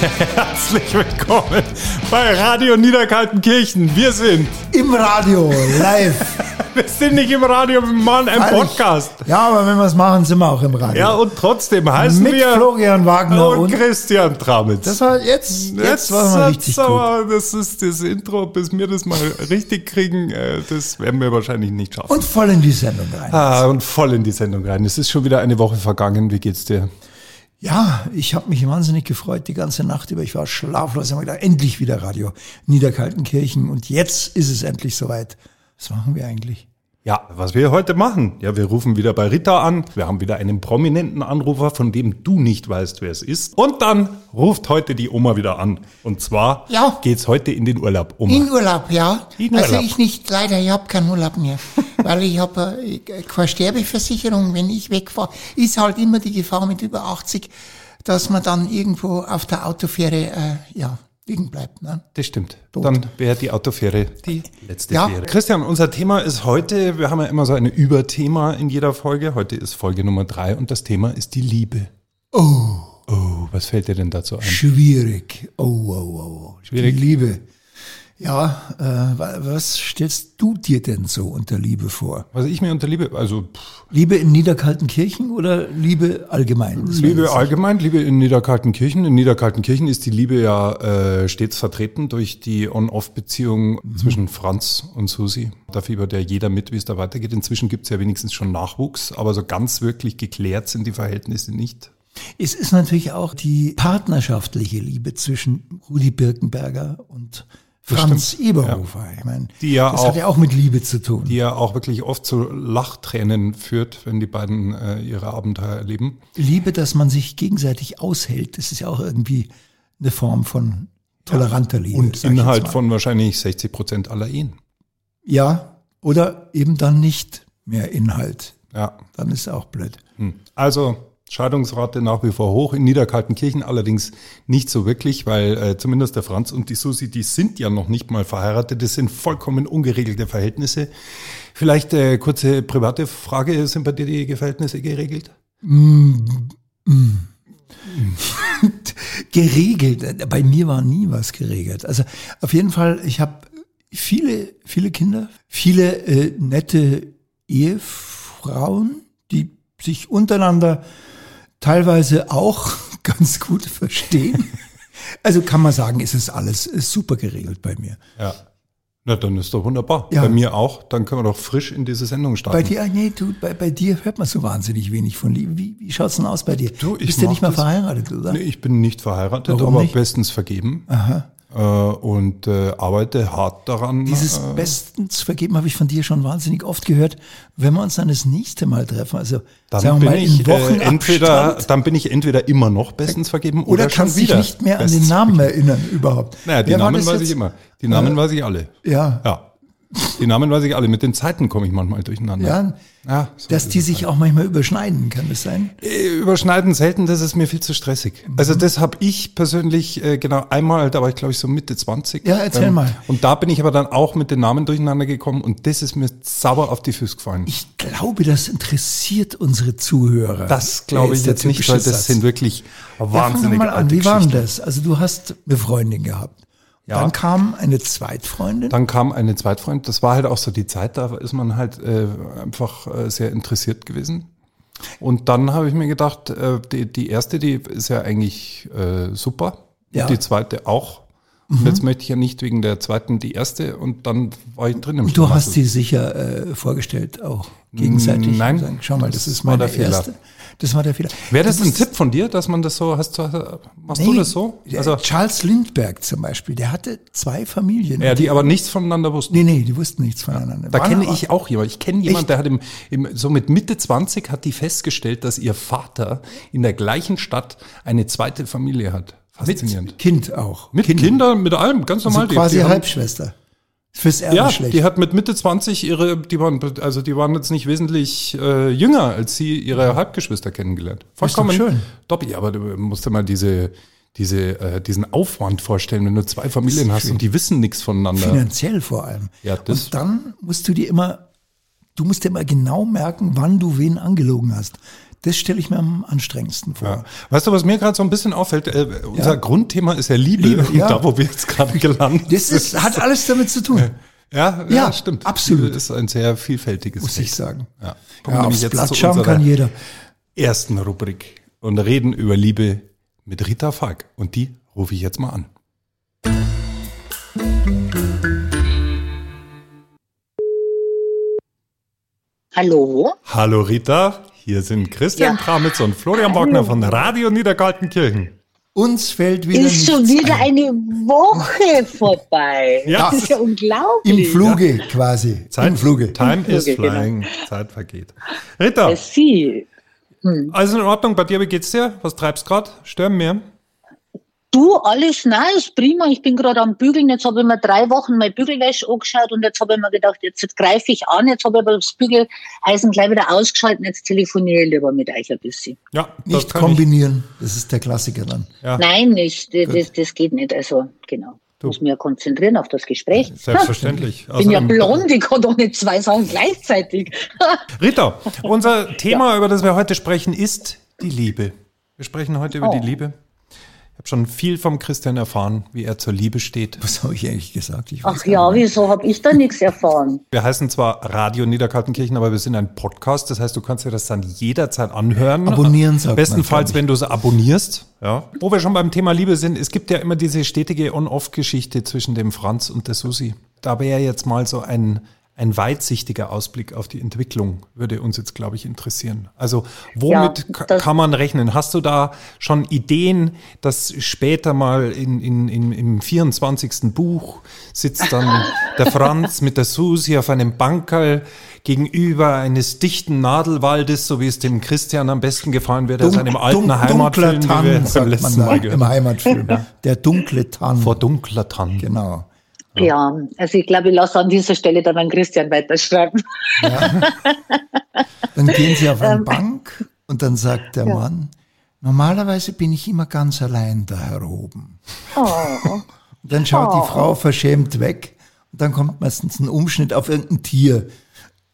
Herzlich willkommen bei Radio Niederkaltenkirchen. Wir sind Im Radio, live. Wir sind nicht im Radio, wir machen einen Podcast. Ja, aber wenn wir es machen, sind wir auch im Radio. Ja, und trotzdem heißen Mit wir Florian Wagner und, und, Christian Tramitz. das war jetzt, jetzt, war mal richtig gut. aber, Das ist das Intro, bis wir das mal richtig kriegen, äh, das werden wir wahrscheinlich nicht schaffen. Und voll in die Sendung rein. ah, und voll in die Sendung rein. Es ist schon wieder eine Woche vergangen. Wie geht's dir? Ja, ich habe mich wahnsinnig gefreut die ganze Nacht über. Ich war schlaflos. Ich habe gedacht, endlich wieder Radio Niederkaltenkirchen. Und jetzt ist es endlich soweit. Was machen wir eigentlich? Ja, was wir heute machen. Ja, wir rufen wieder bei Rita an. Wir haben wieder einen prominenten Anrufer, von dem du nicht weißt, wer es ist. Und dann ruft heute die Oma wieder an. Und zwar Ja. geht's heute in den Urlaub. Oma. In Urlaub, ja. In also Urlaub. ich nicht, leider, ich habe keinen Urlaub mehr. Weil ich habe äh, keine Sterbeversicherung. Wenn ich wegfahre, ist halt immer die Gefahr mit über 80, dass man dann irgendwo auf der Autofähre äh, ja, liegen bleibt. Ne? Das stimmt. Dann wäre die Autofähre die letzte Ja. Fähre. Christian, unser Thema ist heute, wir haben ja immer so ein Überthema in jeder Folge. Heute ist Folge Nummer drei und das Thema ist die Liebe. Oh, Oh, was fällt dir denn dazu ein? schwierig. Oh, oh, oh, oh. Schwierig. Die Liebe. Ja, äh, wa- was stellst du dir denn so unter Liebe vor? Was ich mir unter Liebe, also pff, Liebe in Niederkaltenkirchen oder Liebe allgemein? Liebe allgemein, Liebe in Niederkaltenkirchen. In Niederkaltenkirchen ist die Liebe ja äh, stets vertreten durch die On-Off-Beziehung zwischen Franz und Susi. Da fiebert ja jeder mit, wie es da weitergeht. Inzwischen gibt es ja wenigstens schon Nachwuchs, aber so ganz wirklich geklärt sind die Verhältnisse nicht. Es ist natürlich auch die partnerschaftliche Liebe zwischen Rudi Birkenberger und Franz Eberhofer. Ich meine, Die ja das auch- hat ja auch mit Liebe zu tun. Die ja auch wirklich oft zu Lachtränen führt, wenn die beiden äh, ihre Abenteuer erleben. Liebe, dass man sich gegenseitig aushält, das ist ja auch irgendwie eine Form von toleranter Liebe. Und Inhalt von wahrscheinlich 60 Prozent aller Ehen. Ja, oder eben dann nicht mehr Inhalt. Ja. Dann ist auch blöd. Hm. Also Scheidungsrate nach wie vor hoch, in Niederkaltenkirchen allerdings nicht so wirklich, weil äh, zumindest der Franz und die Susi, die sind ja noch nicht mal verheiratet, das sind vollkommen ungeregelte Verhältnisse. Vielleicht äh, kurze private Frage, sind bei dir die Verhältnisse geregelt? geregelt. Bei mir war nie was geregelt. Also auf jeden Fall, ich habe viele, viele Kinder, viele äh, nette Ehefrauen, die sich untereinander teilweise auch ganz gut verstehen. Also kann man sagen, es ist alles ist super geregelt bei mir. Ja. Na, dann ist doch wunderbar. Ja. Bei mir auch. Dann können wir doch frisch in diese Sendung starten. Bei dir, nee, du, bei, bei dir hört man so wahnsinnig wenig von Liebe. Wie, wie schaut's denn aus bei dir? Du, ich bist ja mach nicht mehr das- verheiratet, oder? Nee, ich bin nicht verheiratet, Warum aber nicht? bestens vergeben. Äh, und äh, arbeite hart daran. Dieses äh, bestens vergeben habe ich von dir schon wahnsinnig oft gehört. Wenn wir uns dann das nächste Mal treffen, also Dann sagen wir bin mal ich in Wochen äh, entweder, dann bin ich entweder immer noch bestens vergeben oder, oder dich wieder. nicht mehr an den Namen erinnern überhaupt. Naja, die Wer Namen weiß jetzt? ich immer. Die Namen weiß ich alle. Ja, Ja. Die Namen weiß ich alle. Mit den Zeiten komme ich manchmal durcheinander. ja, Ja, so dass die sich auch manchmal überschneiden, kann das sein? Äh, Überschneiden selten, das ist mir viel zu stressig. Also das habe ich persönlich äh, genau einmal, da war ich glaube ich so Mitte 20. Ja, erzähl mal. Und da bin ich aber dann auch mit den Namen durcheinander gekommen und das ist mir sauber auf die Füße gefallen. Ich glaube, das interessiert unsere Zuhörer. das glaube ich jetzt nicht, weil das Satz. sind wirklich Ja, fang wahnsinnig mal an. Wie war das? Also du hast eine Freundin gehabt. Ja. Dann kam eine Zweitfreundin. Dann kam eine Zweitfreund, das war halt auch so die Zeit, da ist man halt äh, einfach äh, sehr interessiert gewesen. Und dann habe ich mir gedacht, äh, die, die erste, die ist ja eigentlich äh, super. Ja. Und die zweite auch. Mhm. Und jetzt möchte ich ja nicht wegen der zweiten die erste und dann war ich drin im Und du hast sie sicher äh, vorgestellt auch gegenseitig. Nein, Sagen, Schau mal, das, das ist war meine der Fehler. erste. Das war der Fehler. Wäre das Du ein Tipp von dir, dass man das so, hast du, machst du Nee, das so? der Also, Charles Lindbergh zum Beispiel, der hatte zwei Familien. ja, die aber nichts voneinander wussten. nee, nee, die wussten nichts voneinander. Da Waren kenne aber- ich auch jemanden. Ich kenne jemanden, der hat im, im, so mit Mitte 20 hat die festgestellt, dass ihr Vater in der gleichen Stadt eine zweite Familie hat. Faszinierend. Mit Kind auch. Mit, Kinder. Kindern, mit allem, ganz Also normal. Die- quasi die haben- Halbschwester. Fürs Erbe Ja, schlecht. die hat mit Mitte 20 ihre, die waren, also die waren jetzt nicht wesentlich äh, jünger, als sie ihre Halbgeschwister kennengelernt. Doch schön. Doppel, aber du musst dir mal diese, diese, äh, diesen Aufwand vorstellen, wenn du zwei Familien hast und die wissen nichts voneinander. Finanziell vor allem. Ja, das- Und dann musst du dir immer, du musst dir immer genau merken, wann du wen angelogen hast. Das stelle ich mir am anstrengendsten vor. Ja. Weißt du, was mir gerade so ein bisschen auffällt? Äh, unser Ja. Grundthema ist ja Liebe. Liebe, und ja. da, wo wir jetzt gerade gelandet Das ist, hat alles damit zu tun, Ja, ja, stimmt. absolut. Liebe ist ein sehr vielfältiges muss ich sagen. Ja. Ja, aufs jetzt Blatt schauen kann jeder. ersten Rubrik und reden über Liebe mit Rita Falk. Und die rufe ich jetzt mal an. Hallo? Hallo Rita, hier sind Christian Ja. Tramitz und Florian Wagner von Radio Niederkaltenkirchen. Uns fällt wieder Ist schon wieder ein. eine Woche vorbei. Ja. Das ist ja unglaublich. Im Fluge quasi. Im Fluge. Time Im is Fluge, genau. flying. Zeit vergeht. Rita, Sie. alles in Ordnung bei dir? Wie geht's dir? Was treibst grad? Stören wir? Du, alles nice, prima. Ich bin gerade am Bügeln. Jetzt habe ich mir drei Wochen meine Bügelwäsche angeschaut und jetzt habe ich mir gedacht, jetzt, jetzt greife ich an. Jetzt habe ich aber das Bügeleisen gleich wieder ausgeschaltet. Jetzt telefoniere ich lieber mit euch ein bisschen. Ja, das Nicht kann ich. kombinieren. Das ist der Klassiker dann. Ja. Nein, nicht. Das, das, das geht nicht. Also, genau. Ich muss mich ja konzentrieren auf das Gespräch. Selbstverständlich. Ich bin ja Außerdem- blond, ich kann doch nicht zwei Sachen gleichzeitig. Rita, unser Thema, über das wir heute sprechen, ist die Liebe. Wir sprechen heute über Oh. die Liebe. Ich habe schon viel vom Christian erfahren, wie er zur Liebe steht. Was habe ich eigentlich gesagt? Ich Ach ja, nicht. wieso habe ich da nichts erfahren? Wir heißen zwar Radio Niederkaltenkirchen, aber wir sind ein Podcast. Das heißt, du kannst dir das dann jederzeit anhören. Abonnieren sagt Bestenfalls, wenn du es abonnierst. Ja. Wo wir schon beim Thema Liebe sind, es gibt ja immer diese stetige On-Off-Geschichte zwischen dem Franz und der Susi. Da wäre jetzt mal so ein, ein weitsichtiger Ausblick auf die Entwicklung, würde uns jetzt, glaube ich, interessieren. Also, womit Ja, kann man rechnen? Hast du da schon Ideen, dass später mal in, in, in, im 24. Buch sitzt dann der Franz mit der Susi auf einem Bankerl gegenüber eines dichten Nadelwaldes, so wie es dem Christian am besten gefallen wird, aus einem alten dun- Heimatfilm, dunkler wie wir Tann, beim sagt man letzten Mal im gehört haben. Heimatfilm. Der dunkle Tann. Vor dunkler Tann. Genau. Ja, also ich glaube, ich lasse an dieser Stelle dann an Christian weiterschreiben. Dann gehen sie auf Ähm. eine Bank und dann sagt der Mann, normalerweise bin ich immer ganz allein da heroben. Oh. Und dann schaut die Frau verschämt weg und dann kommt meistens ein Umschnitt auf irgendein Tier.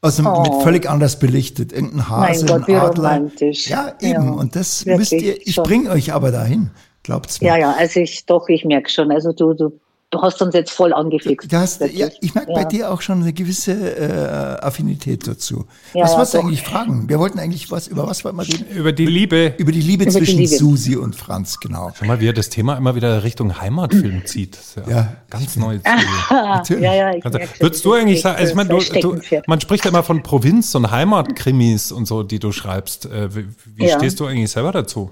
Also mit völlig anders belichtet. Irgendein Hase, Oh. Gott, ein Adler. romantisch. Ja, eben. Ja, und das wirklich, müsst ihr, ich bringe euch aber dahin. Glaubt's mir. Ja, ja, also ich doch, ich merke schon. Also du, du, du hast uns jetzt voll angefixt. Hast, ja, ich merke bei Ja. dir auch schon eine gewisse äh, Affinität dazu. Ja, was wolltest du eigentlich fragen? Wir wollten eigentlich was, über was wollten wir reden? Über die Liebe. Über die Liebe die zwischen Liebe. Susi und Franz, genau. Schau mal, wie er das Thema immer wieder Richtung Heimatfilm zieht. Ja, Ja. ganz neu. Natürlich. ja, ja, ich Also, würdest du eigentlich sagen, also ich meine, du, du, man spricht ja immer von Provinz und Heimatkrimis und so, die du schreibst. Äh, Wie, wie Ja. stehst du eigentlich selber dazu?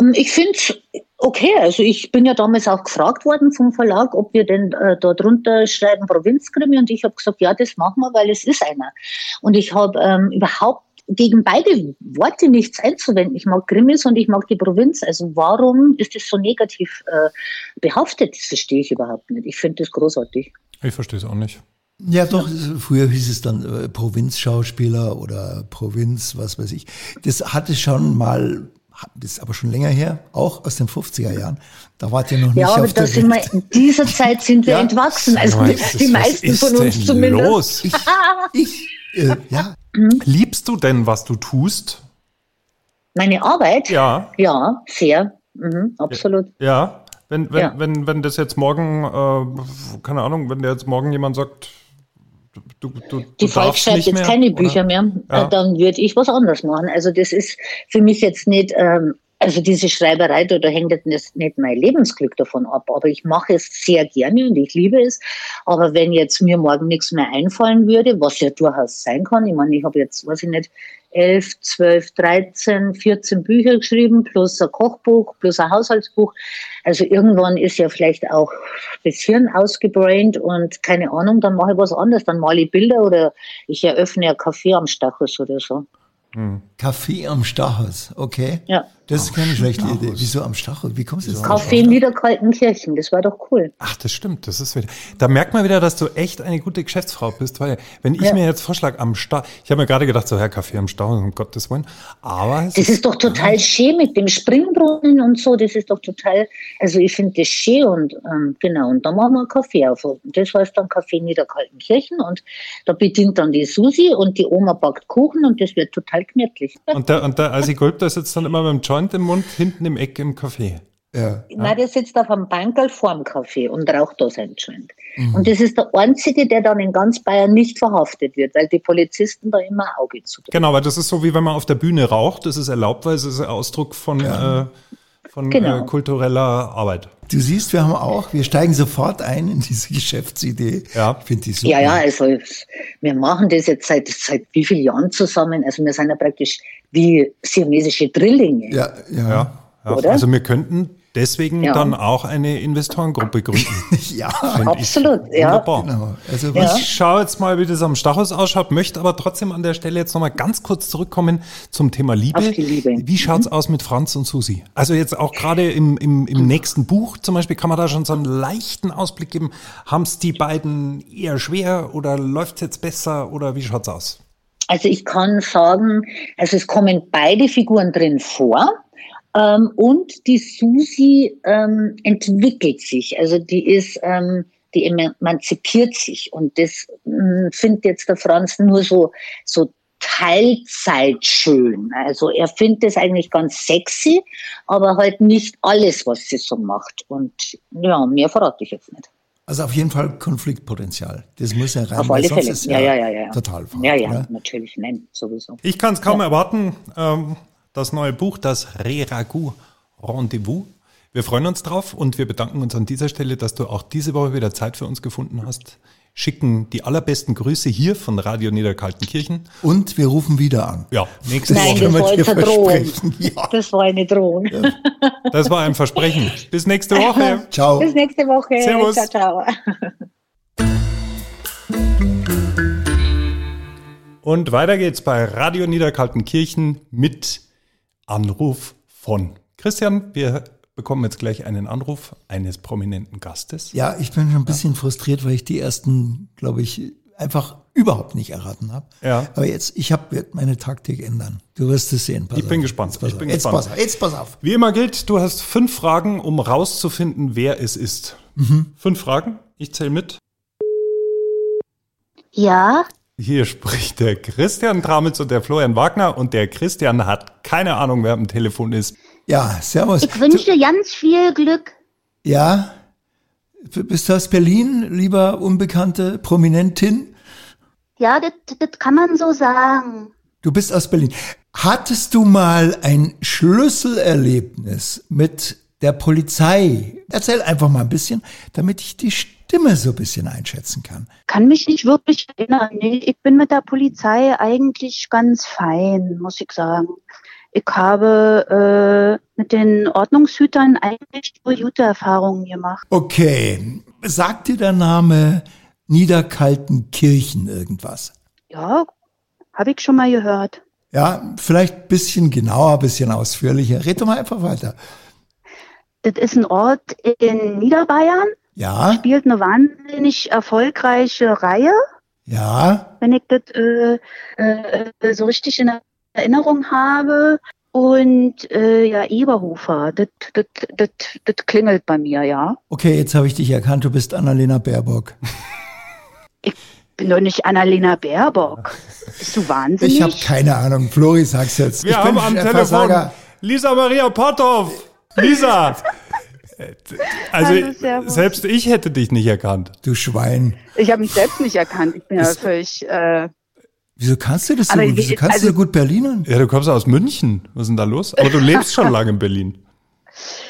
Ähm, Ich finde es okay. Also ich bin ja damals auch gefragt worden vom Verlag, ob wir denn äh, da drunter schreiben Provinzkrimi und ich habe gesagt, ja, das machen wir, weil es ist einer. Und ich habe ähm, überhaupt gegen beide Worte nichts einzuwenden. Ich mag Krimis und ich mag die Provinz. Also warum ist das so negativ äh, behaftet? Das verstehe ich überhaupt nicht. Ich finde das großartig. Ich verstehe es auch nicht. Ja, doch, früher hieß es dann äh, Provinzschauspieler oder Provinz, was weiß ich. Das hatte schon mal, das ist aber schon länger her, auch aus den 50er Jahren. Da wart ihr noch nicht Ja, aber auf der sind wir, in dieser Zeit sind wir Ja. entwachsen. Also mal, die, die ist- meisten was ist von uns denn zumindest. Los? Ich, ich, äh, ja, Liebst du denn, was du tust? Meine Arbeit? Ja, Ja, sehr. Mhm, absolut. ja. Wenn, wenn, Ja. wenn, wenn das jetzt morgen, äh, keine Ahnung, wenn dir jetzt morgen jemand sagt, du, du, Die Falk schreibt jetzt mehr, keine oder? Bücher mehr, Ja. äh, dann würde ich was anderes machen. Also das ist für mich jetzt nicht, ähm, also diese Schreiberei, da, da hängt jetzt nicht mein Lebensglück davon ab, aber ich mache es sehr gerne und ich liebe es. Aber wenn jetzt mir morgen nichts mehr einfallen würde, was ja durchaus sein kann, ich meine, ich habe jetzt, weiß ich nicht, 11, 12, 13, 14 Bücher geschrieben, plus ein Kochbuch, plus ein Haushaltsbuch. Also irgendwann ist ja vielleicht auch das Hirn ausgebraint und keine Ahnung, dann mache ich was anderes. Dann male ich Bilder oder ich eröffne ein Café am Stachus oder so. Kaffee am Stachus, okay. Ja. Das ist keine schlechte Idee. Wieso am Stachus? Wie kommst du jetzt drauf? Café Niederkaltenkirchen, das war doch cool. Ach, das stimmt. Das ist wieder. Da merkt man wieder, dass du echt eine gute Geschäftsfrau bist, weil wenn ich Ja. mir jetzt vorschlage am Stau, ich habe mir gerade gedacht, so Herr Kaffee am Stau, um Gottes Willen. Aber es Das ist doch total schön mit dem Springbrunnen und so. Das ist doch total, also ich finde das schön und ähm, genau. Und da machen wir einen Kaffee auf. Und das heißt dann Kaffee Niederkaltenkirchen und da bedient dann die Susi und die Oma backt Kuchen und das wird total gemütlich. Und der, und der Asi Gold, der sitzt dann immer mit dem Joint im Mund hinten im Eck im Café. Ja. Nein, der sitzt auf einem Bankerl vorm Kaffee und raucht da sein Joint. Mhm. Und das ist der einzige, der dann in ganz Bayern nicht verhaftet wird, weil die Polizisten da immer ein Auge zu Genau, weil das ist so wie wenn man auf der Bühne raucht. Das ist erlaubt, weil es ist ein Ausdruck von, äh, von Genau. äh, kultureller Arbeit. Du siehst, wir haben auch, wir steigen sofort ein in diese Geschäftsidee. Ja. Ich finde die super. Ja, ja, also wir machen das jetzt seit, seit wie vielen Jahren zusammen. Also wir sind ja praktisch wie siamesische Drillinge. Ja, ja. Ja, ja. Oder? Also wir könnten deswegen Ja. dann auch eine Investorengruppe gründen. Ja, Find Absolut, ich ja. Wunderbar. genau. Also Ja. Ich schaue jetzt mal, wie das am Stachus ausschaut, möchte aber trotzdem an der Stelle jetzt nochmal ganz kurz zurückkommen zum Thema Liebe. Liebe. Wie schaut's aus mit Franz und Susi? Also jetzt auch gerade im, im, im nächsten Buch zum Beispiel, kann man da schon so einen leichten Ausblick geben? Haben's die beiden eher schwer oder läuft's jetzt besser oder wie schaut's aus? Also ich kann sagen, also es kommen beide Figuren drin vor. Ähm, und die Susi ähm, entwickelt sich. Also die ist, ähm, die emanzipiert sich. Und das mh, findet jetzt der Franz nur so, so Teilzeit schön. Also er findet es eigentlich ganz sexy, aber halt nicht alles, was sie so macht. Und ja, mehr verrate ich jetzt nicht. also auf jeden Fall Konfliktpotenzial. Das muss ja rein, Auf alle Fälle. Ja, ja, ja, ja. total verrückt, Ja, ja, oder? natürlich, nein, sowieso. Ich kann es kaum erwarten. Ähm, das neue Buch, das Re-Ragout Rendezvous. Wir freuen uns drauf und wir bedanken uns an dieser Stelle, dass du auch diese Woche wieder Zeit für uns gefunden hast. Schicken die allerbesten Grüße hier von Radio Niederkaltenkirchen. Und wir rufen wieder an. Ja, nächste Nein, Woche. das war dir jetzt eine Drohung. versprechen. Ja. Das war eine Drohung. Das war ein Versprechen. Bis nächste Woche. Ciao. Bis nächste Woche. Servus. Ciao, ciao. Und weiter geht's bei Radio Niederkaltenkirchen mit Anruf von Christian. Wir bekommen jetzt gleich einen Anruf eines prominenten Gastes. Ja, ich bin schon ein bisschen frustriert, weil ich die ersten, glaube ich, einfach überhaupt nicht erraten habe. Ja. Aber jetzt, ich habe meine Taktik ändern. Du wirst es sehen. Pass Ich bin auf. gespannt. Jetzt pass Ich bin jetzt gespannt. Pass auf. Jetzt pass auf. Wie immer gilt, du hast fünf Fragen, um rauszufinden, wer es ist. Fünf Fragen. Ich zähle mit. Ja, Hier spricht der Christian Tramitz und der Florian Wagner und der Christian hat keine Ahnung, wer am Telefon ist. Ja, servus. ich wünsche ganz viel Glück. Ja, bist du aus Berlin, lieber unbekannte Prominentin? Ja, das, das kann man so sagen. Du bist aus Berlin. Hattest du mal ein Schlüsselerlebnis mit der Polizei? Erzähl einfach mal ein bisschen, damit ich die Stimme so ein bisschen einschätzen kann. Kann mich nicht wirklich erinnern. Nee, ich bin mit der Polizei eigentlich ganz fein, muss ich sagen. Ich habe äh, mit den Ordnungshütern eigentlich nur gute Erfahrungen gemacht. Okay, sagt dir der Name Niederkaltenkirchen irgendwas? Ja, habe ich schon mal gehört. Ja, vielleicht ein bisschen genauer, ein bisschen ausführlicher. Red doch mal einfach weiter. Das ist ein Ort in Niederbayern, Ja, spielt eine wahnsinnig erfolgreiche Reihe. ja, wenn ich das äh, äh, so richtig in Erinnerung habe. Und äh, ja, Eberhofer, das, das, das, das klingelt bei mir, ja. okay, jetzt habe ich dich erkannt, du bist Annalena Baerbock. Bin doch nicht Annalena Baerbock. Bist du wahnsinnig? Ich habe keine Ahnung, Flori, sag's jetzt. Wir ich haben am Telefon Versager. Lisa Maria Potthoff. Lisa! Also Hallo, selbst ich hätte dich nicht erkannt. Du Schwein. Ich habe mich selbst nicht erkannt. Ich bin ja völlig. Äh, Wieso kannst du das so gut? wie- Wieso kannst also- du so gut Berlinern? Ja, du kommst aus München. Was ist denn da los? Aber du lebst schon lange in Berlin.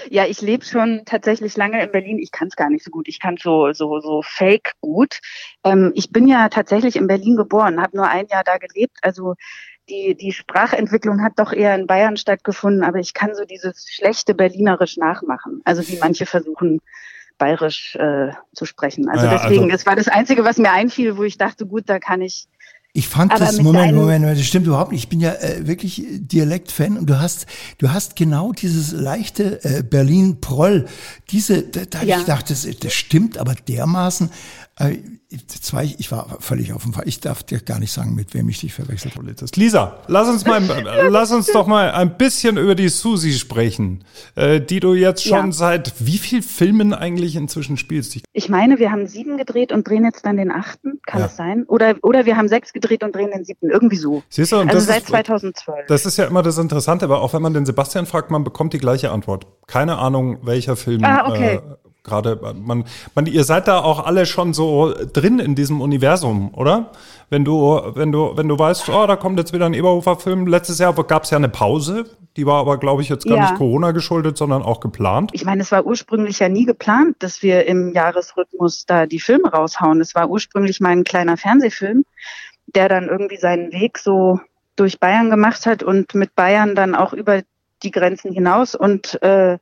ja, ich lebe schon tatsächlich lange in Berlin. Ich kann es gar nicht so gut. Ich kann so so so fake gut. Ähm, ich bin ja tatsächlich in Berlin geboren, habe nur ein Jahr da gelebt. Also die die Sprachentwicklung hat doch eher in Bayern stattgefunden. Aber ich kann so dieses schlechte Berlinerisch nachmachen. Also wie manche versuchen bayerisch äh, zu sprechen. Also Ja, deswegen, also- das war das Einzige, was mir einfiel, wo ich dachte, gut, da kann ich Ich fand Aber das, Moment, Moment, Moment, das stimmt überhaupt nicht. Ich bin ja äh, wirklich Dialekt-Fan und du hast, du hast genau dieses leichte äh, Berlin-Proll, diese, da, da Ja. ich gedacht, das, das stimmt aber dermaßen. Äh, war ich, war völlig auf dem Fall. Ich darf dir gar nicht sagen, mit wem ich dich verwechselt habe. Lisa, lass uns mal, äh, lass uns doch mal ein bisschen über die Susi sprechen, äh, die du jetzt schon Ja. seit wie viel Filmen eigentlich inzwischen spielst. Ich, Ich meine, wir haben sieben gedreht und drehen jetzt dann den achten, kann Ja. es sein? Oder, oder wir haben sechs gedreht und drehen den siebten, irgendwie so. siehst du, und also das seit ist, 2012. Das ist ja immer das Interessante, aber auch wenn man den Sebastian fragt, man bekommt die gleiche Antwort. Keine Ahnung, welcher Film Ah, okay. äh, gerade man, man, ihr seid da auch alle schon so drin in diesem Universum, oder? Wenn du, wenn du, wenn du weißt, oh, da kommt jetzt wieder ein Eberhofer-Film. Letztes Jahr gab es ja eine Pause, die war aber, glaube ich, jetzt gar Ja. nicht Corona geschuldet, sondern auch geplant. Ich meine, es war ursprünglich ja nie geplant, dass wir im Jahresrhythmus da die Filme raushauen. Es war ursprünglich mal ein kleiner Fernsehfilm, der dann irgendwie seinen Weg so durch Bayern gemacht hat und mit Bayern dann auch über die Grenzen hinaus. Und äh,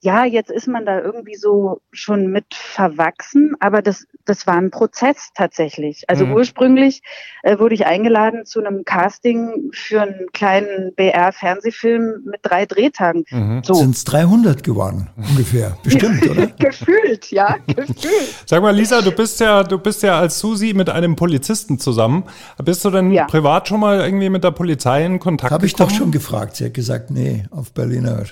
ja, jetzt ist man da irgendwie so schon mit verwachsen, aber das, das war ein Prozess tatsächlich. Also Mhm. ursprünglich äh, wurde ich eingeladen zu einem Casting für einen kleinen BR-Fernsehfilm mit drei Drehtagen. Mhm. So. Sind es 300 geworden, ungefähr. Bestimmt, oder? Gefühlt, ja, gefühlt. Sag mal, Lisa, du bist ja, du bist ja als Susi mit einem Polizisten zusammen. Bist du denn Ja. privat schon mal irgendwie mit der Polizei in Kontakt Habe ich doch schon gefragt. Sie hat gesagt, nee, auf Berliner.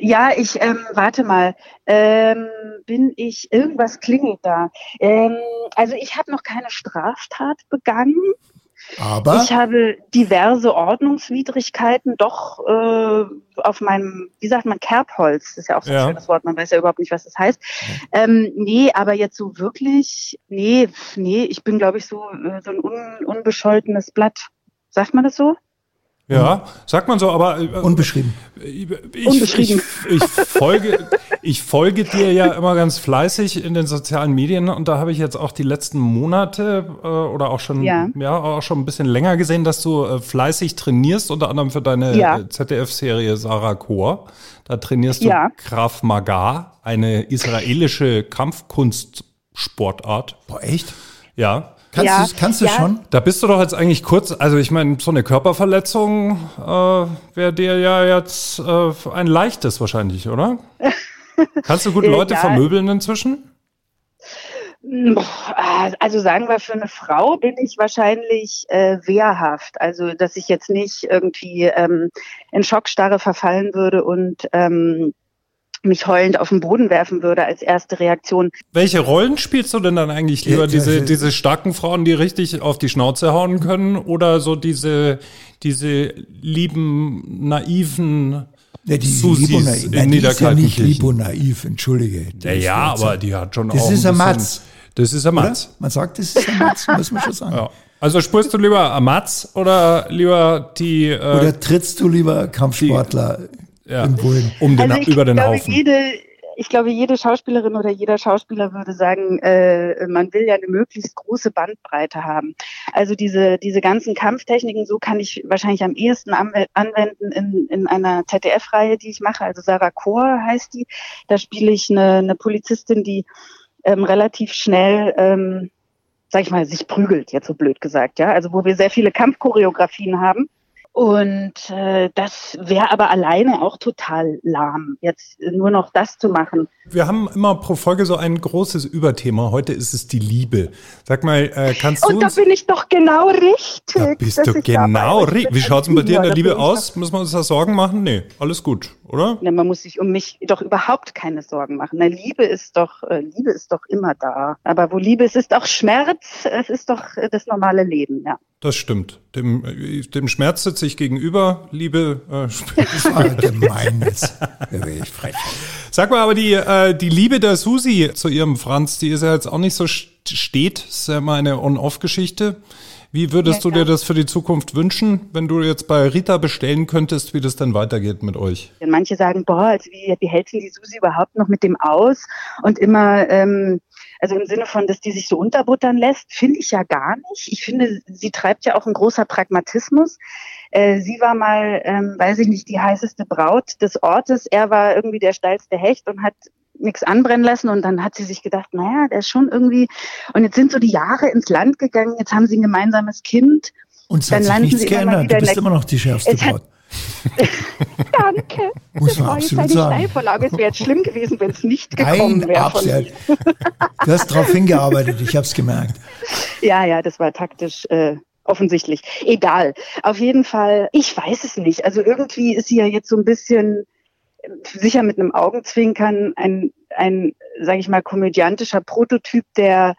Ja, ich, ähm, warte mal, ähm, bin ich, irgendwas klingelt da. Ähm, also ich habe noch keine Straftat begangen. Aber Ich habe diverse Ordnungswidrigkeiten doch äh, auf meinem, wie sagt man, Kerbholz, das ist ja auch so ein Ja. schönes Wort, man weiß ja überhaupt nicht, was das heißt. Ähm, nee, aber jetzt so wirklich, nee, nee, ich bin, glaube ich, so, äh, so ein un, unbescholtenes Blatt. Sagt man das so? Ja, sagt man so, aber äh, unbeschrieben. ich, ich, Unbeschrieben. ich, folge, ich folge dir ja immer ganz fleißig in den sozialen Medien und da habe ich jetzt auch die letzten Monate äh, oder auch schon, ja. Ja. auch schon ein bisschen länger gesehen, dass du äh, fleißig trainierst, unter anderem für deine Ja. äh, ZDF-Serie Sarah Chor. Da trainierst du Ja. Krav Maga, eine israelische Kampfkunstsportart. Boah, echt? Ja. Kannst Ja, du kannst du ja. schon? Da bist du doch jetzt eigentlich kurz, also ich meine, so eine Körperverletzung äh, wäre dir ja jetzt äh, ein leichtes wahrscheinlich, oder? Kannst du gut Leute ja. vermöbeln inzwischen? Boah, Also sagen wir, für eine Frau bin ich wahrscheinlich äh, wehrhaft. Also dass ich jetzt nicht irgendwie ähm, in Schockstarre verfallen würde und ähm, mich heulend auf den Boden werfen würde als erste Reaktion. Welche Rollen spielst du denn dann eigentlich lieber? Ja, diese, diese starken Frauen, die richtig auf die Schnauze hauen können oder so diese, diese lieben, naiven Ja, die Susis lieb und naiv. in die ist ja nicht lieb und naiv, entschuldige. Die Ja, ja, aber die hat schon Das auch ist ein Matz. Das ist ein? Matz. Man sagt, das ist ein Matz, muss man schon sagen. Ja. Also spürst du lieber am Matz oder lieber die äh, Oder trittst du lieber Kampfsportler ja, irgendwo hin? um den, Also ich über den glaube, Haufen? jede, ich glaube, jede Schauspielerin oder jeder Schauspieler würde sagen, äh, man will ja eine möglichst große Bandbreite haben. Also diese, diese ganzen Kampftechniken, so kann ich wahrscheinlich am ehesten anwe- anwenden in, in einer ZDF-Reihe, die ich mache. Also Sarah Chor heißt die. Da spiele ich eine, eine Polizistin, die ähm, relativ schnell, ähm, sag ich mal, sich prügelt, jetzt so blöd gesagt, ja. Also wo wir sehr viele Kampfchoreografien haben. Und äh, das wäre aber alleine auch total lahm, jetzt nur noch das zu machen. Wir haben immer pro Folge so ein großes Überthema. Heute ist es die Liebe. Sag mal, äh, kannst du Und da bin ich doch genau richtig. Da bist du genau richtig. Wie schaut's denn bei dir in der Liebe aus? Müssen wir uns da Sorgen machen? Nee, alles gut, oder? Ne, man muss sich um mich doch überhaupt keine Sorgen machen. Na, Liebe ist doch, äh, Liebe ist doch immer da. Aber wo Liebe ist, ist auch Schmerz. Es ist doch äh, das normale Leben, ja. Das stimmt. Dem, äh, dem Schmerz sitze ich gegenüber. Liebe, äh, Das war gemein jetzt. Ich frech. Sag mal, aber die, äh, die Liebe der Susi zu ihrem Franz, die ist ja jetzt auch nicht so st- steht. Ist ja immer eine On-Off-Geschichte. Wie würdest Ja, du dir das für die Zukunft wünschen, wenn du jetzt bei Rita bestellen könntest, wie das dann weitergeht mit euch? Denn manche sagen, boah, also wie, wie hält denn die Susi überhaupt noch mit dem aus? Und immer, ähm, also im Sinne von, dass die sich so unterbuttern lässt, finde ich ja gar nicht. Ich finde, sie treibt ja auch ein großer Pragmatismus. Äh, sie war mal, ähm, weiß ich nicht, die heißeste Braut des Ortes. Er war irgendwie der steilste Hecht und hat nichts anbrennen lassen und dann hat sie sich gedacht, naja, der ist schon irgendwie, und jetzt sind so die Jahre ins Land gegangen, jetzt haben sie ein gemeinsames Kind. Und es Dann hat sich nichts geändert. Du bist immer noch die schärfste Braut. Danke. Muss das man war jetzt absolut eine sagen. Steilvorlage. Es wäre jetzt schlimm gewesen, wenn es nicht gekommen Nein, wäre. absolut. Du hast darauf hingearbeitet, ich habe es gemerkt. Ja, ja, das war taktisch äh, offensichtlich. Egal. Auf jeden Fall, ich weiß es nicht. Also irgendwie ist sie ja jetzt so ein bisschen sicher mit einem Augenzwinkern ein, ein sage ich mal, komödiantischer Prototyp der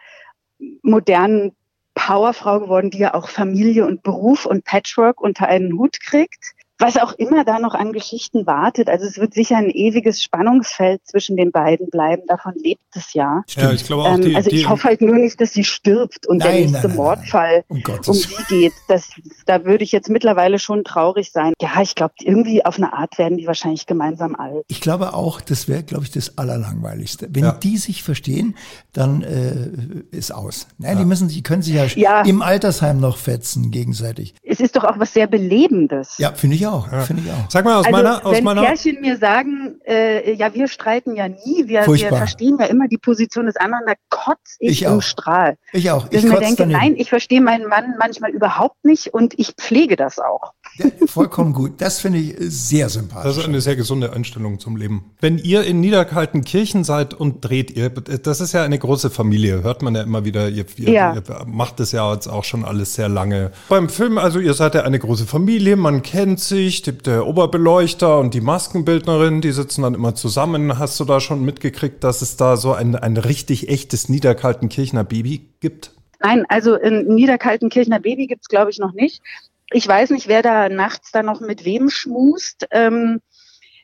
modernen Powerfrau geworden, die ja auch Familie und Beruf und Patchwork unter einen Hut kriegt. Was auch immer da noch an Geschichten wartet. Also es wird sicher ein ewiges Spannungsfeld zwischen den beiden bleiben. Davon lebt es ja. Ja, ich glaube auch Ähm, die, also die ich hoffe halt nur nicht, dass sie stirbt und der Nein, nächste nein, nein. Mordfall Um um sie geht. Das, da würde ich jetzt mittlerweile schon traurig sein. Ja, ich glaube, irgendwie auf eine Art werden die wahrscheinlich gemeinsam alt. Ich glaube auch, das wäre, glaube ich, das Allerlangweiligste. Wenn Ja. die sich verstehen, dann äh, ist aus. Nein, die müssen, die können sich ja, Ja. im Altersheim noch fetzen gegenseitig. Es ist doch auch was sehr Belebendes. Ja, finde ich auch. Finde ich auch. Sag mal aus Also, meiner, aus wenn meiner, Pärchen mir sagen, äh, ja, wir streiten ja nie, wir, wir verstehen ja immer die Position des anderen, da kotz ich, Ich im. Strahl. Ich auch. Ich ich mir kotze denke, daneben. nein, ich verstehe meinen Mann manchmal überhaupt nicht und ich pflege das auch. Ja, vollkommen gut. Das finde ich äh, sehr das sympathisch. ist eine sehr gesunde Einstellung zum Leben. Wenn ihr in Niederkaltenkirchen seid und dreht ihr, das ist ja eine große Familie, hört man ja immer wieder, ihr, ihr, Ja. ihr macht das ja jetzt auch schon alles sehr lange. Beim Film, also ihr seid ja eine große Familie, man kennt sich, die- der Oberbeleuchter und die Maskenbildnerin, die sitzen dann immer zusammen. Hast du da schon mitgekriegt, dass es da so ein, ein richtig echtes Niederkaltenkirchner Baby gibt? Nein, also in Niederkaltenkirchner Baby gibt's glaube ich, noch nicht. Ich weiß nicht, wer da nachts da noch mit wem schmust. Ähm,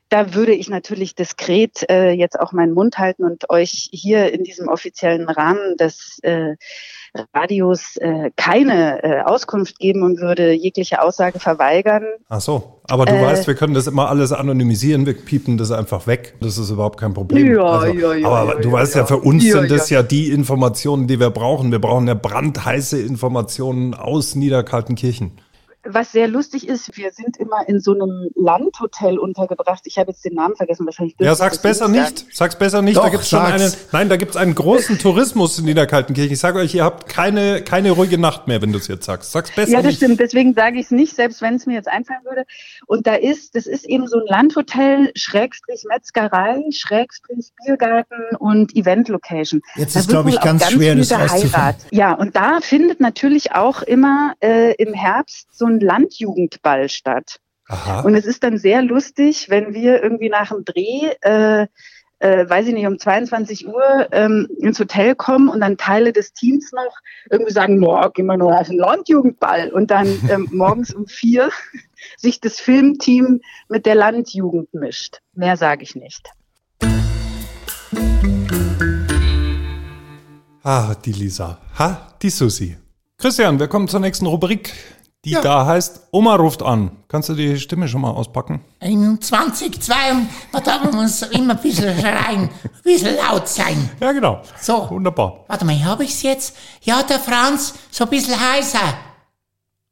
da würde ich natürlich diskret äh, jetzt auch meinen Mund halten und euch hier in diesem offiziellen Rahmen des äh, Radios äh, keine äh, Auskunft geben und würde jegliche Aussage verweigern. Ach so, aber du Äh. weißt, wir können das immer alles anonymisieren, wir piepen das einfach weg. Das ist überhaupt kein Problem. Also, Ja, ja, ja, aber ja, du ja, weißt ja, ja. für uns Ja, sind das ja. die Informationen, die wir brauchen. Wir brauchen ja brandheiße Informationen aus Niederkaltenkirchen. Was sehr lustig ist, wir sind immer in so einem Landhotel untergebracht. Ich habe jetzt den Namen vergessen, wahrscheinlich. Ja, sag's besser nicht. Sag's besser nicht. Doch, da gibt's schon einen. Nein, da gibt's einen großen Tourismus in Niederkaltenkirchen. Ich sage euch, ihr habt keine, keine ruhige Nacht mehr, wenn du es jetzt sagst. Sag's besser Ja, das nicht. stimmt. Deswegen sage ich es nicht, selbst wenn es mir jetzt einfallen würde. Und da ist, das ist eben so ein Landhotel, Schrägstrich Metzgerei, Schrägstrich Biergarten und Event-Location. Jetzt Da ist, glaube ich, auch ganz schwer, das rauszufinden. geheiratet. Ja, und da findet natürlich auch immer äh, im Herbst so ein Landjugendball statt. Aha. Und es ist dann sehr lustig, wenn wir irgendwie nach dem Dreh, äh, äh, weiß ich nicht, um 22 Uhr ähm, ins Hotel kommen und dann Teile des Teams noch irgendwie sagen, boah, gehen wir nur auf den Landjugendball. Und dann ähm, morgens um vier sich das Filmteam mit der Landjugend mischt. Mehr sage ich nicht. Ah, die Lisa. Ha, die Susi. Christian, wir kommen zur nächsten Rubrik, die da heißt Oma ruft an. Kannst du die Stimme schon mal auspacken? 21, 2, da muss immer ein bisschen schreien, ein bisschen laut sein. Ja, genau. So. Wunderbar. Warte mal, habe ich's jetzt? Ja, der Franz, so ein bisschen heißer.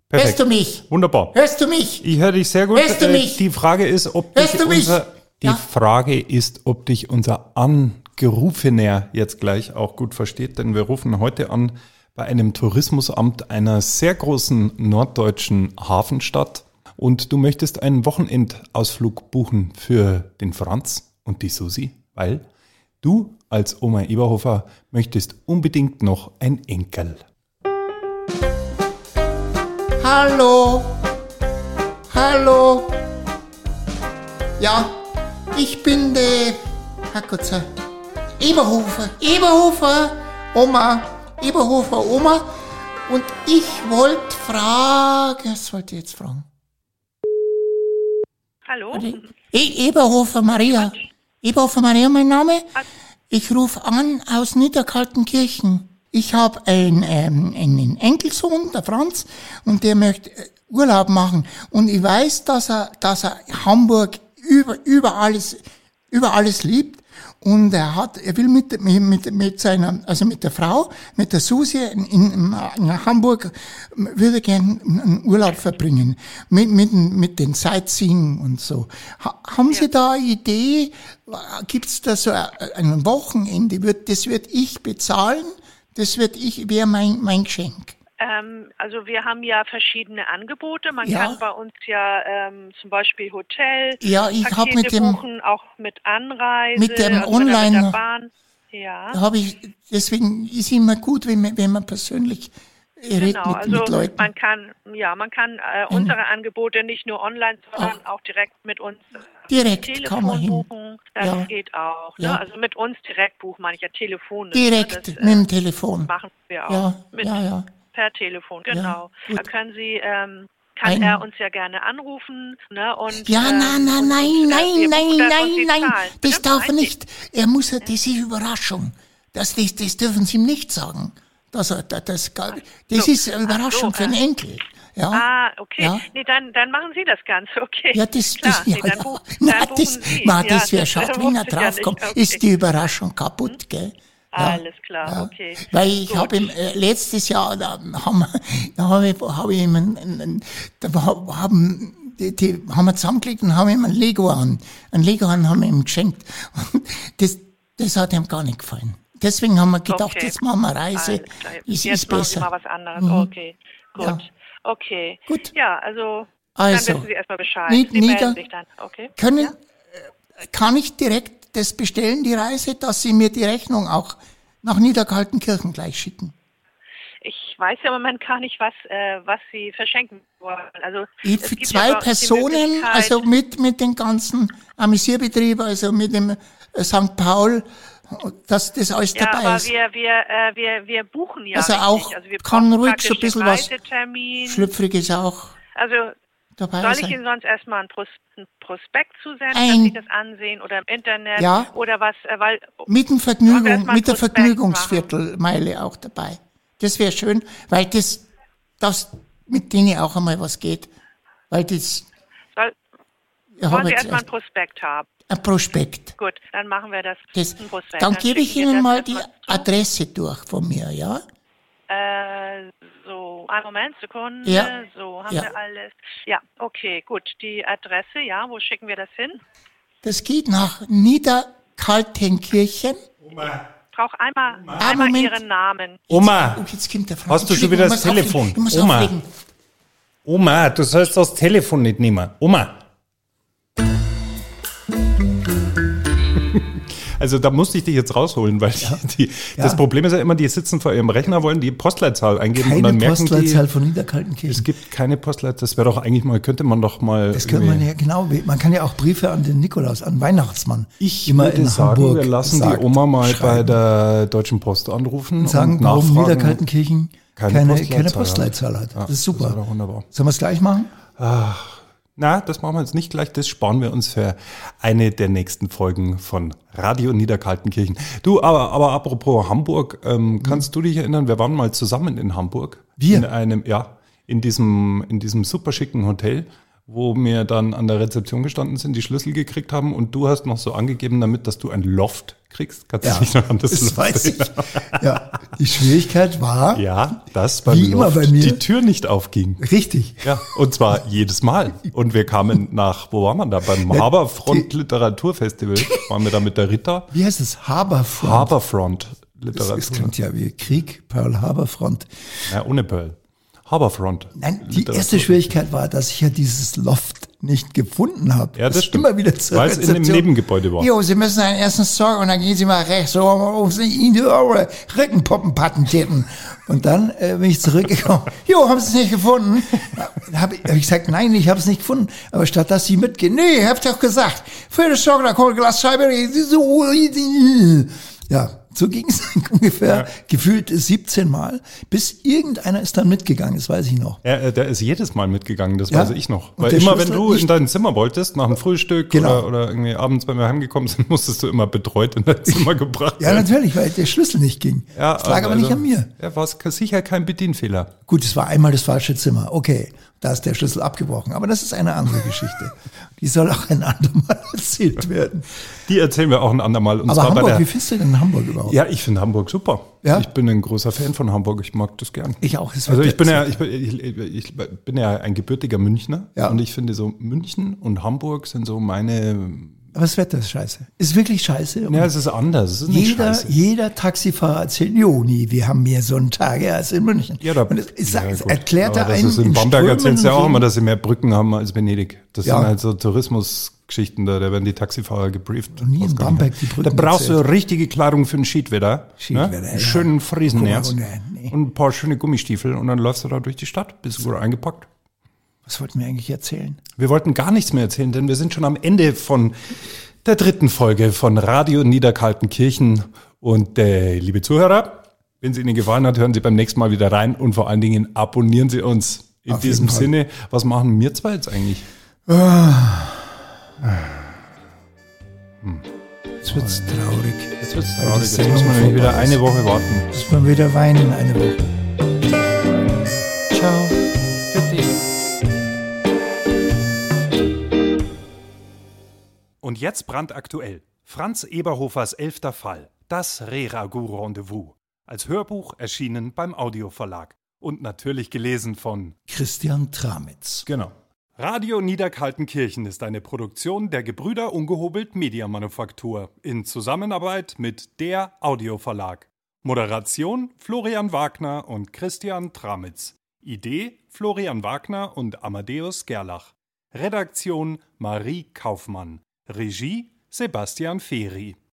Perfekt. Hörst du mich? Wunderbar. Hörst du mich? Ich höre dich sehr gut. Hörst du Äh, mich? Die Frage ist, ob Hörst dich du mich? unser, die Ja. Frage ist, ob dich unser Angerufener jetzt gleich auch gut versteht, denn wir rufen heute an bei einem Tourismusamt einer sehr großen norddeutschen Hafenstadt und du möchtest einen Wochenendausflug buchen für den Franz und die Susi, weil du als Oma Eberhofer möchtest unbedingt noch ein Enkel. Hallo? Hallo? Ja, ich bin der, Herr Eberhofer, Eberhofer, Oma, Eberhofer, Oma. Und ich wollte fragen, was wollte ich jetzt fragen? Hallo? E Eberhofer Maria. Eberhofer Maria, mein Name. Ich rufe an aus Niederkaltenkirchen. Ich habe einen, ähm, einen Enkelsohn, der Franz, und der möchte äh, Urlaub machen. Und ich weiß, dass er, dass er Hamburg über, über alles, über alles liebt. Und er hat, er will mit, mit, mit seiner, also mit der Frau, mit der Susi in, in, in Hamburg, würde gern einen Urlaub verbringen. Mit, mit, mit den Sightseeing und so. Ha, haben Sie da eine Idee? Gibt's da so ein Wochenende? Wird, das wird ich bezahlen? Das wird ich, wäre mein, mein Geschenk. Ähm, also wir haben ja verschiedene Angebote. Man ja. kann bei uns ja ähm, zum Beispiel Hotel, ja, ich habe mit dem buchen, auch mit Anreise, mit dem also Online. Mit Bahn. Ja. Habe ich deswegen ist immer gut, wenn man, wenn man persönlich redet genau, mit, also mit Leuten. man kann ja man kann äh, unsere Angebote nicht nur online, sondern auch, auch direkt mit uns direkt Telefon kann man hin. buchen. Das Ja. geht auch. Ne? Ja. Also mit uns direkt buchen, meine ich ja telefonisch. Direkt ne? das, mit dem Telefon. machen wir auch. Ja, mit, ja, ja. Per Telefon, genau. gut. da können Sie, ähm, kann Ein- er uns ja gerne anrufen. Ne? Und, Ja, ähm, nein, nein, und- nein, äh, nein, nein, das nein, nein, zahlen. das Bitte? darf er Nein, nicht. Er muss, das ist Überraschung. Das, das, das dürfen Sie ihm nicht sagen. Das, das, das, das so. ist eine Überraschung so, für den äh. Enkel. Ja, Ah, okay. Ja. Nee, dann, dann machen Sie das Ganze, okay. ja das, Klar, das, nee, ja, dann ja. buch- Na, das, Ja, das wäre das schade, wenn er ja draufkommt. Okay. Ist die Überraschung kaputt, gell? Ja. Alles klar, Ja. okay. Weil ich habe ihm äh, letztes Jahr, da haben wir, da habe ich, habe ich ihm, ein, ein, ein, da haben, die, die haben wir zusammengelegt und haben ihm ein Lego an, ein Lego an haben wir ihm geschenkt. Und das, das hat ihm gar nicht gefallen. Deswegen haben wir gedacht, Okay. jetzt machen wir Reise. Es Jetzt ist besser. mal was anderes. Mhm. Okay, gut. Ja. Okay. Gut. Ja, also, Also, dann wissen Sie erstmal Bescheid. Nied- Sie melden sich dann, okay? Können, äh, kann ich direkt das bestellen, die Reise, dass Sie mir die Rechnung auch nach Niederkaltenkirchen gleich schicken? Ich weiß ja im Moment gar nicht, was, äh, was Sie verschenken wollen. Also, für zwei Personen, also mit, mit den ganzen Amüsierbetrieb, also mit dem äh, St. Paul, dass das alles Ja, dabei aber ist. wir, wir, äh, wir, wir buchen ja Also richtig. auch also wir kann ruhig so ein bisschen was. Schlüpfriges auch Also dabei soll ich. Ihnen sonst erstmal ein, Pros ein Prospekt zusenden, Ein- dass Sie das ansehen oder im Internet Ja. oder was, äh, weil Mit dem Vergnügung, mit der Vergnügungsviertelmeile auch dabei. Das wäre schön, weil das, das mit denen auch einmal was geht. Weil das, soll, wollen Sie erstmal ein erst Prospekt haben. ein Prospekt. Gut, dann machen wir das. Das, ein Prospekt. dann gebe ich Ihnen mal die zu. Adresse durch von mir, ja? Äh, so, einen Moment, Sekunde. Ja. So, haben Ja. wir alles. Ja, okay, gut. Die Adresse, ja, wo schicken wir das hin? Das geht nach Niederkaltenkirchen. Ich brauche einmal, Ah, einmal Moment. Ihren Namen. Oma, Oh, jetzt kommt der Franz. Hast du schon wieder das Telefon? auflegen. Oma. Auflegen. Oma, du sollst das Telefon nicht nehmen. Oma. Also da musste ich dich jetzt rausholen, weil die, das Ja. Problem ist ja immer, die sitzen vor ihrem Rechner, wollen die Postleitzahl eingeben und Keine dann merken Postleitzahl die, von Niederkaltenkirchen. es gibt keine Postleitzahl. Das wäre doch eigentlich mal, könnte man doch mal. Das könnte man ja genau. Man kann ja auch Briefe an den Nikolaus, an Weihnachtsmann. Ich immer würde in sagen, Hamburg wir lassen sagt, die Oma mal bei schreiben. der Deutschen Post anrufen und sagen, und warum. Niederkaltenkirchen keine keine, Postleitzahl keine hat. Postleitzahl hat. Ja, das ist das super. wunderbar. Sollen wir es gleich machen? Na, das machen wir jetzt nicht gleich, das sparen wir uns für eine der nächsten Folgen von Radio Niederkaltenkirchen. Du, aber, aber apropos Hamburg, ähm, kannst du dich erinnern, wir waren mal zusammen in Hamburg. Wir? In einem, ja, in diesem, in diesem super schicken Hotel, wo wir dann an der Rezeption gestanden sind, die Schlüssel gekriegt haben und du hast noch so angegeben damit, dass du ein Loft kriegst. Kannst du dich noch an das, weiß ich. Ja, die Schwierigkeit war, Ja, dass beim Wie immer bei mir. die Tür nicht aufging. richtig. Ja, und zwar jedes Mal. Und wir kamen nach, wo waren wir da? Beim Haberfront Literaturfestival. Waren wir da mit der Ritter? Wie heißt es? Haberfront. Haberfront Literatur. das klingt ja wie Krieg, Pearl Harbor Front. Ja, ohne Pearl. Haberfront. Nein, die erste Schwierigkeit war, dass ich ja dieses Loft nicht gefunden habe. Ja, das Ist stimmt. Immer wieder zur Weil es in dem. Nebengebäude war. Jo, Sie müssen einen ersten Sorg und dann gehen Sie mal rechts, so auf in die eure Rückenpoppenpatten tippen. Und dann äh, bin ich zurückgekommen. Jo, haben Sie es nicht gefunden? Dann habe ich, hab ich gesagt, nein, ich habe es nicht gefunden. Aber statt dass sie mitgehen, nee, habt ihr doch gesagt. Für das Sorg, da kommt ein Glas Scheibe. So, ja, so ging es ungefähr gefühlt 17 Mal, bis irgendeiner ist dann mitgegangen, das weiß ich noch. Er, äh, der ist jedes Mal mitgegangen, das Ja. weiß ich noch. Weil immer, wenn du in dein Zimmer wolltest, nach dem Frühstück Genau. oder, oder irgendwie abends, wenn wir heimgekommen sind, musstest du immer betreut in dein Zimmer gebracht Ja, werden. natürlich, weil der Schlüssel nicht ging. Ja, das lag aber nicht also, an mir. Ja, war sicher kein Bedienfehler. Gut, es war einmal das falsche Zimmer. Okay. Da ist der Schlüssel abgebrochen. Aber das ist eine andere Geschichte. Die soll auch ein andermal erzählt werden. Die erzählen wir auch ein andermal. Und Aber Hamburg, wie findest du denn Hamburg überhaupt? Ja, ich finde Hamburg super. Ja? Ich bin ein großer Fan von Hamburg. Ich mag das gern. Ich auch. Also ich bin ja, ich, ich, ich, bin ja ein gebürtiger Münchner. Ja. Und ich finde so München und Hamburg sind so meine aber das Wetter ist scheiße. Ist wirklich scheiße. ja, es ist anders. Es ist jeder, jeder Taxifahrer erzählt, Joni, wir haben mehr Sonntage als in München. Ja, da, Und es, ist, ja, erklärt er einen. in Bamberg erzählen sie ja auch immer, dass sie mehr Brücken haben als Venedig. Das ja. sind halt so Tourismusgeschichten da, da werden die Taxifahrer gebrieft. Nie in Bamberg die Brücken. Da brauchst erzählt. du richtige Kleidung für ein Schiedwetter. Schiedwetter, ne? ja. Schönen Friesenerz. Nee. Und ein paar schöne Gummistiefel und dann läufst du da durch die Stadt, bist du gut eingepackt. Was wollten wir eigentlich erzählen? Wir wollten gar nichts mehr erzählen, denn wir sind schon am Ende von der dritten Folge von Radio Niederkaltenkirchen. Und äh, liebe Zuhörer, wenn es Ihnen gefallen hat, hören Sie beim nächsten Mal wieder rein und vor allen Dingen abonnieren Sie uns. In Auf diesem Sinne, was machen wir zwei jetzt eigentlich? Ah. Hm. Jetzt wird's traurig. Jetzt wird's traurig. Jetzt muss man nämlich wieder eine Woche warten. Muss man wieder weinen eine Woche. Ciao. Und jetzt brandaktuell. Franz Eberhofers elfter Fall. Das Reragu-Rendezvous. Als Hörbuch erschienen beim Audioverlag. Und natürlich gelesen von Christian Tramitz. Genau. Radio Niederkaltenkirchen ist eine Produktion der Gebrüder Ungehobelt Mediamanufaktur in Zusammenarbeit mit der Audioverlag. Moderation Florian Wagner und Christian Tramitz. Idee Florian Wagner und Amadeus Gerlach. Redaktion Marie Kaufmann. Regie Sebastian Feri